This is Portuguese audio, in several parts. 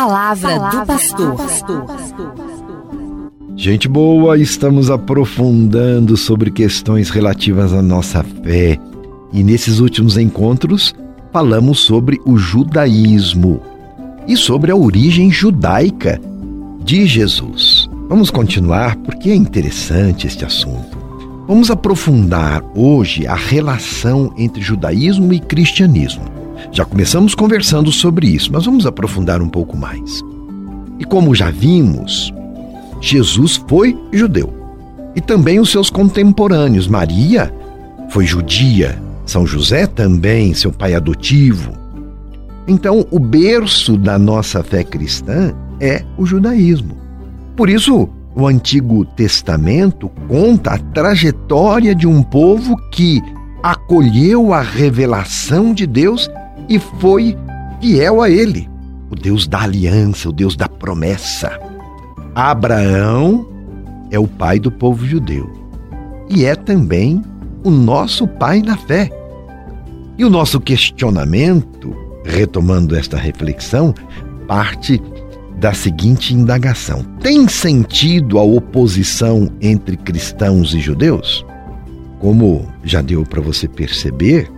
palavra, palavra do pastor. Gente boa, estamos aprofundando sobre questões relativas à nossa fé. E nesses últimos encontros, falamos sobre o judaísmo e sobre a origem judaica de Jesus. Vamos continuar porque é interessante este assunto. Vamos aprofundar hoje a relação entre judaísmo e cristianismo. Já começamos conversando sobre isso, mas vamos aprofundar um pouco mais. E como já vimos, Jesus foi judeu. E também os seus contemporâneos. Maria foi judia, São José também, seu pai adotivo. Então, o berço da nossa fé cristã é o judaísmo. Por isso, o Antigo Testamento conta a trajetória de um povo que acolheu a revelação de Deus e foi fiel a ele, o Deus da aliança, o Deus da promessa. Abraão é o pai do povo judeu e é também o nosso pai na fé. E o nosso questionamento, retomando esta reflexão, parte da seguinte indagação: tem sentido a oposição entre cristãos e judeus? Como já deu para você perceber,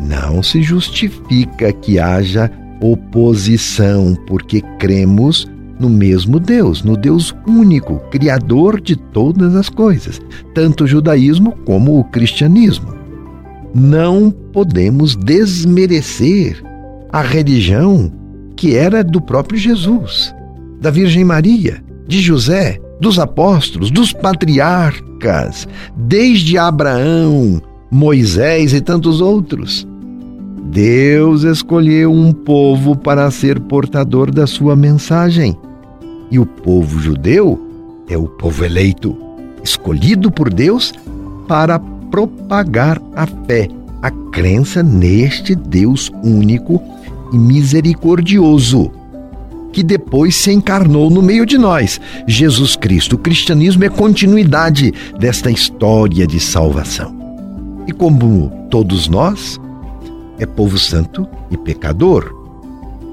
não se justifica que haja oposição, porque cremos no mesmo Deus, no Deus único, Criador de todas as coisas, tanto o judaísmo como o cristianismo. Não podemos desmerecer a religião que era do próprio Jesus, da Virgem Maria, de José, dos apóstolos, dos patriarcas, desde Abraão, Moisés e tantos outros. Deus escolheu um povo para ser portador da sua mensagem. E o povo judeu é o povo eleito, escolhido por Deus para propagar a fé, a crença neste Deus único e misericordioso, que depois se encarnou no meio de nós, Jesus Cristo. O cristianismo é continuidade desta história de salvação. E como todos nós, é povo santo e pecador.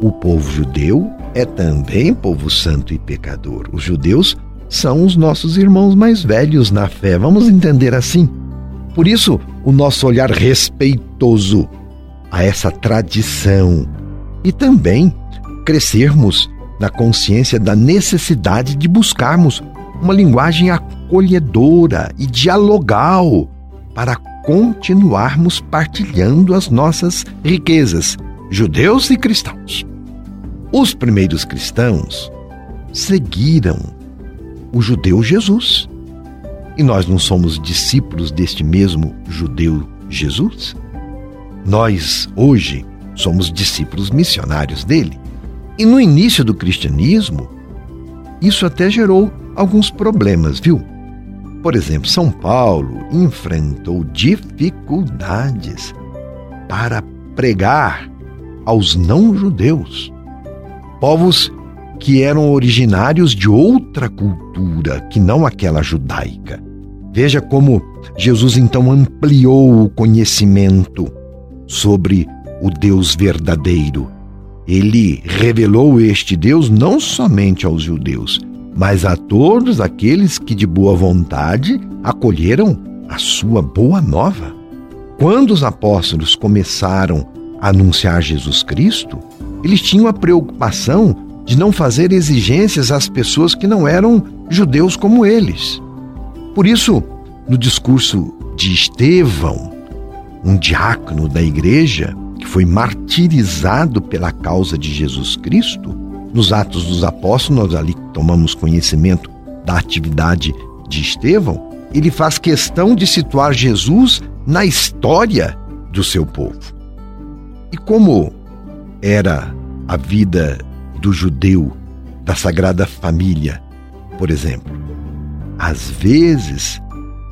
O povo judeu é também povo santo e pecador. Os judeus são os nossos irmãos mais velhos na fé, vamos entender assim. Por isso, o nosso olhar respeitoso a essa tradição e também crescermos na consciência da necessidade de buscarmos uma linguagem acolhedora e dialogal para continuarmos partilhando as nossas riquezas, judeus e cristãos. Os primeiros cristãos seguiram o judeu Jesus. E nós não somos discípulos deste mesmo judeu Jesus? Nós, hoje, somos discípulos missionários dele. E no início do cristianismo, isso até gerou alguns problemas, viu? Por exemplo, São Paulo enfrentou dificuldades para pregar aos não-judeus, povos que eram originários de outra cultura que não aquela judaica. Veja como Jesus então ampliou o conhecimento sobre o Deus verdadeiro. Ele revelou este Deus não somente aos judeus, mas a todos aqueles que de boa vontade acolheram a sua boa nova. Quando os apóstolos começaram a anunciar Jesus Cristo, eles tinham a preocupação de não fazer exigências às pessoas que não eram judeus como eles. Por isso, no discurso de Estevão, um diácono da igreja, que foi martirizado pela causa de Jesus Cristo, nos Atos dos Apóstolos, nós ali tomamos conhecimento da atividade de Estevão, ele faz questão de situar Jesus na história do seu povo. E como era a vida do judeu, da Sagrada Família, por exemplo, às vezes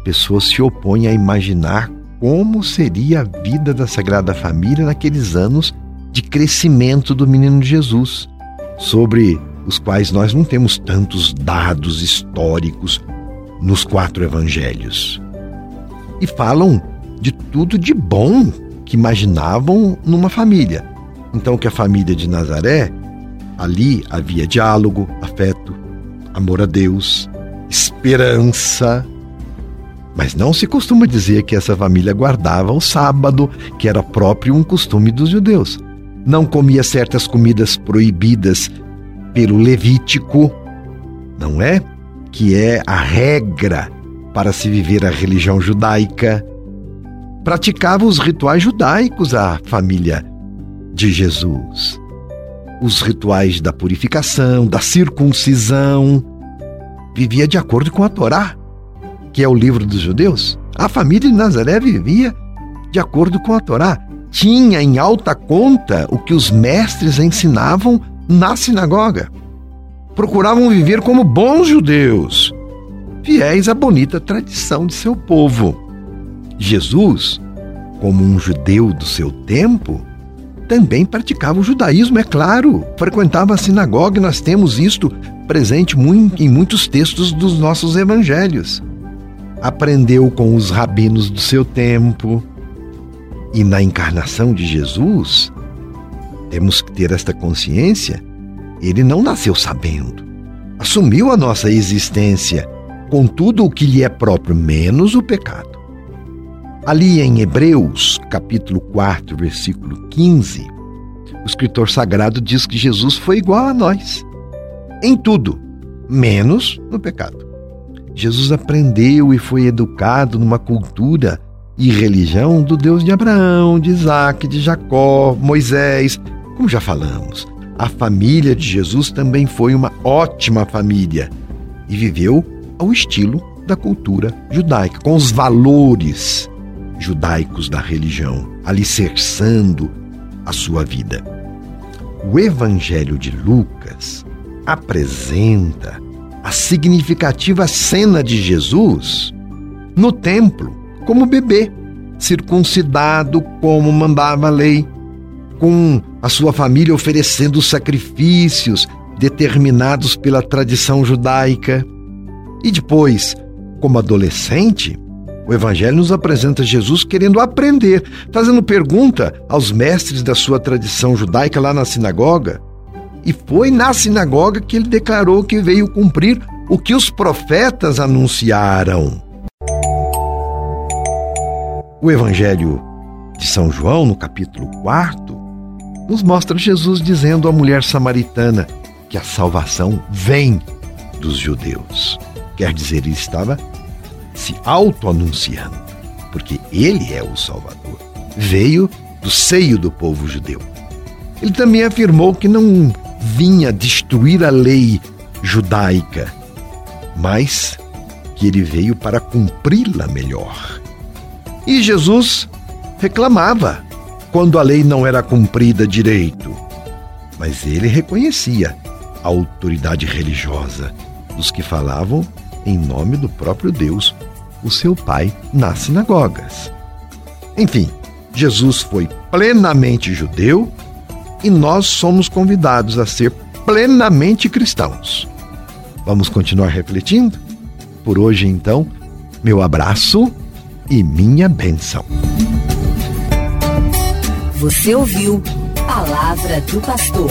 pessoas se opõem a imaginar como seria a vida da Sagrada Família naqueles anos de crescimento do menino Jesus, sobre os quais nós não temos tantos dados históricos nos quatro evangelhos. E falam de tudo de bom que imaginavam numa família. Então, que a família de Nazaré Ali havia diálogo, afeto, amor a Deus, esperança. Mas não se costuma dizer que essa família guardava o sábado, que era próprio um costume dos judeus. Não comia certas comidas proibidas pelo Levítico, não é? Que é a regra para se viver a religião judaica. Praticava os rituais judaicos a família de Jesus os rituais da purificação, da circuncisão. Vivia de acordo com a Torá, que é o livro dos judeus. A família de Nazaré vivia de acordo com a Torá. Tinha em alta conta o que os mestres ensinavam na sinagoga. Procuravam viver como bons judeus, fiéis à bonita tradição de seu povo. Jesus, como um judeu do seu tempo, também praticava o judaísmo, é claro. Frequentava a sinagoga e nós temos isto presente em muitos textos dos nossos evangelhos. Aprendeu com os rabinos do seu tempo. E na encarnação de Jesus, temos que ter esta consciência, ele não nasceu sabendo. Assumiu a nossa existência com tudo o que lhe é próprio, menos o pecado. Ali em Hebreus, capítulo 4, versículo 15, o escritor sagrado diz que Jesus foi igual a nós, em tudo, menos no pecado. Jesus aprendeu e foi educado numa cultura e religião do Deus de Abraão, de Isaac, de Jacó, Moisés. Como já falamos, a família de Jesus também foi uma ótima família e viveu ao estilo da cultura judaica, com os valores judaicos da religião, alicerçando a sua vida. O Evangelho de Lucas apresenta a significativa cena de Jesus no templo, como bebê, circuncidado como mandava a lei, com a sua família oferecendo sacrifícios determinados pela tradição judaica. E depois, como adolescente, o Evangelho nos apresenta Jesus querendo aprender, fazendo pergunta aos mestres da sua tradição judaica lá na sinagoga. E foi na sinagoga que ele declarou que veio cumprir o que os profetas anunciaram. O Evangelho de São João, no capítulo 4, nos mostra Jesus dizendo à mulher samaritana que a salvação vem dos judeus. Quer dizer, ele estava se auto-anunciando, porque ele é o Salvador. Veio do seio do povo judeu. Ele também afirmou que não vinha destruir a lei judaica, mas que ele veio para cumpri-la melhor. E Jesus reclamava quando a lei não era cumprida direito, mas ele reconhecia a autoridade religiosa dos que falavam em nome do próprio Deus, o seu Pai, nas sinagogas. Enfim, Jesus foi plenamente judeu e nós somos convidados a ser plenamente cristãos. Vamos continuar refletindo? Por hoje, então, meu abraço e minha bênção. Você ouviu Palavra do Pastor.